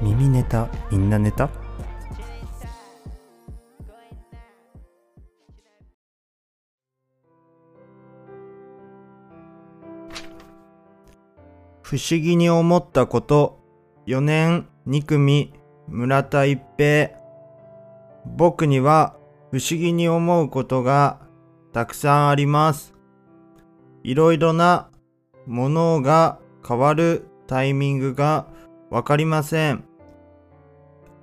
みネタみんなネタ？不思議に思ったこと4年2組村田一平。僕には不思議に思うことがたくさんあります。いろいろなものが変わるタイミングがわかりません。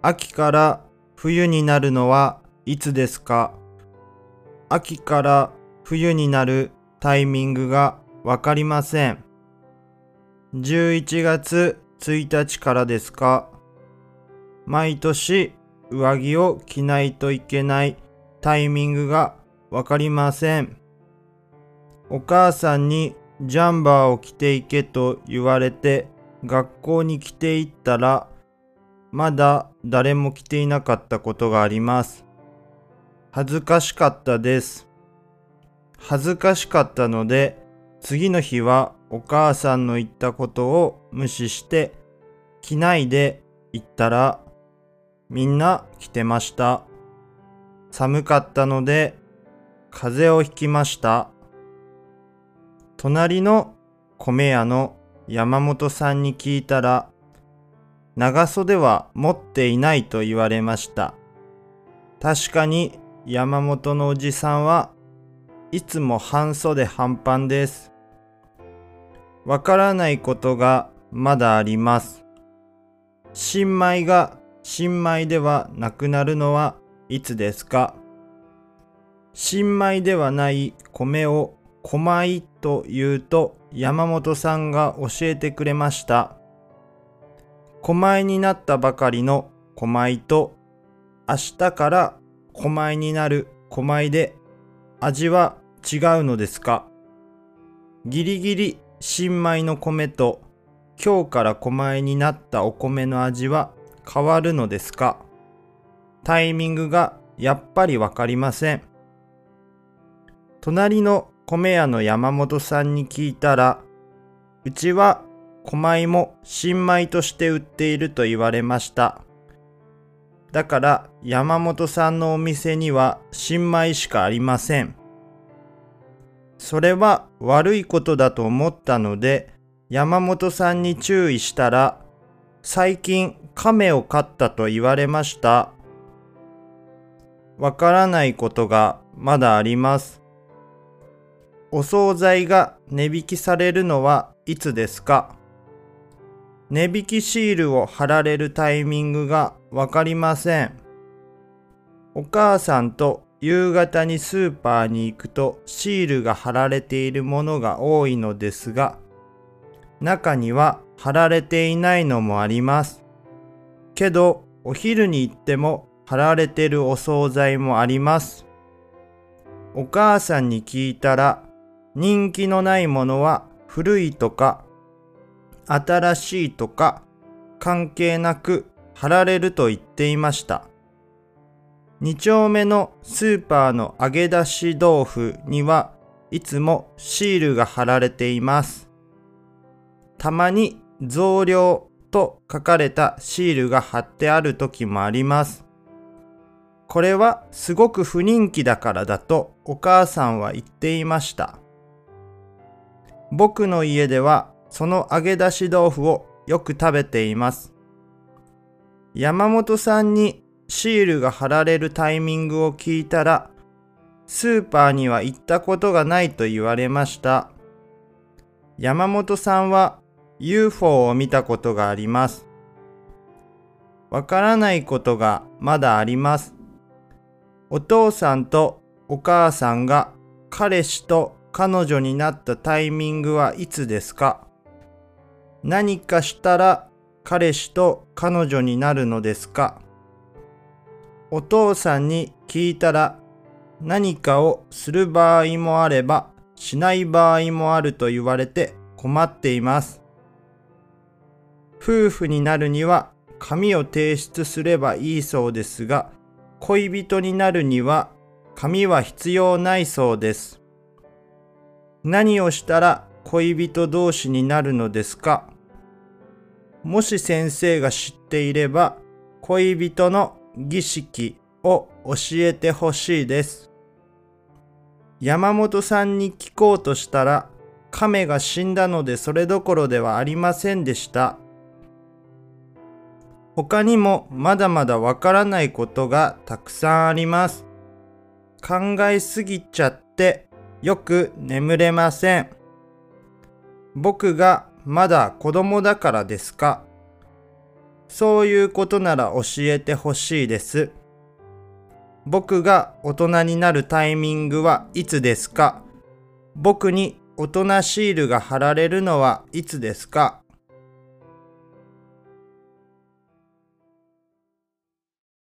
秋から冬になるのはいつですか？秋から冬になるタイミングがわかりません。11月1日からですか？毎年上着を着ないといけないタイミングがわかりません。お母さんにジャンバーを着ていけと言われて学校に着ていったらまだ誰も着ていなかったことがあります。恥ずかしかったです。恥ずかしかったので次の日はお母さんの言ったことを無視して着ないで行ったらみんな着てました。寒かったので風邪をひきました。隣の米屋の山本さんに聞いたら長袖は持っていないと言われました。確かに山本のおじさんはいつも半袖半パンです。わからないことがまだあります。新米が新米ではなくなるのはいつですか？新米ではない米を小米と言うと山本さんが教えてくれました。狛米になったばかりの狛米と明日から狛米になる狛米で味は違うのですか？ギリギリ新米の米と今日から狛米になったお米の味は変わるのですか？タイミングがやっぱりわかりません。隣の米屋の山本さんに聞いたら、うちは小米も新米として売っていると言われました。だから山本さんのお店には新米しかありません。それは悪いことだと思ったので山本さんに注意したら最近亀を飼ったと言われました。わからないことがまだあります。お惣菜が値引きされるのはいつですか？値引きシールを貼られるタイミングがわかりません。お母さんと夕方にスーパーに行くとシールが貼られているものが多いのですが、中には貼られていないのもあります。けど、お昼に行っても貼られてるお惣菜もあります。お母さんに聞いたら、人気のないものは古いとか新しいとか関係なく貼られると言っていました。2丁目のスーパーの揚げ出し豆腐にはいつもシールが貼られています。たまに増量と書かれたシールが貼ってある時もあります。これはすごく不人気だからだとお母さんは言っていました。僕の家ではその揚げ出し豆腐をよく食べています。山本さんにシールが貼られるタイミングを聞いたら、スーパーには行ったことがないと言われました。山本さんは UFO を見たことがあります。わからないことがまだあります。お父さんとお母さんが彼氏と彼女になったタイミングはいつですか？何かしたら彼氏と彼女になるのですか？お父さんに聞いたら何かをする場合もあればしない場合もあると言われて困っています。夫婦になるには紙を提出すればいいそうですが恋人になるには紙は必要ないそうです。何をしたら恋人同士になるのですか？もし先生が知っていれば、恋人の儀式を教えてほしいです。山本さんに聞こうとしたら、亀が死んだのでそれどころではありませんでした。他にもまだまだわからないことがたくさんあります。考えすぎちゃってよく眠れません。僕がまだ子供だからですか？そういうことなら教えてほしいです。僕が大人になるタイミングはいつですか？僕に大人シールが貼られるのはいつですか？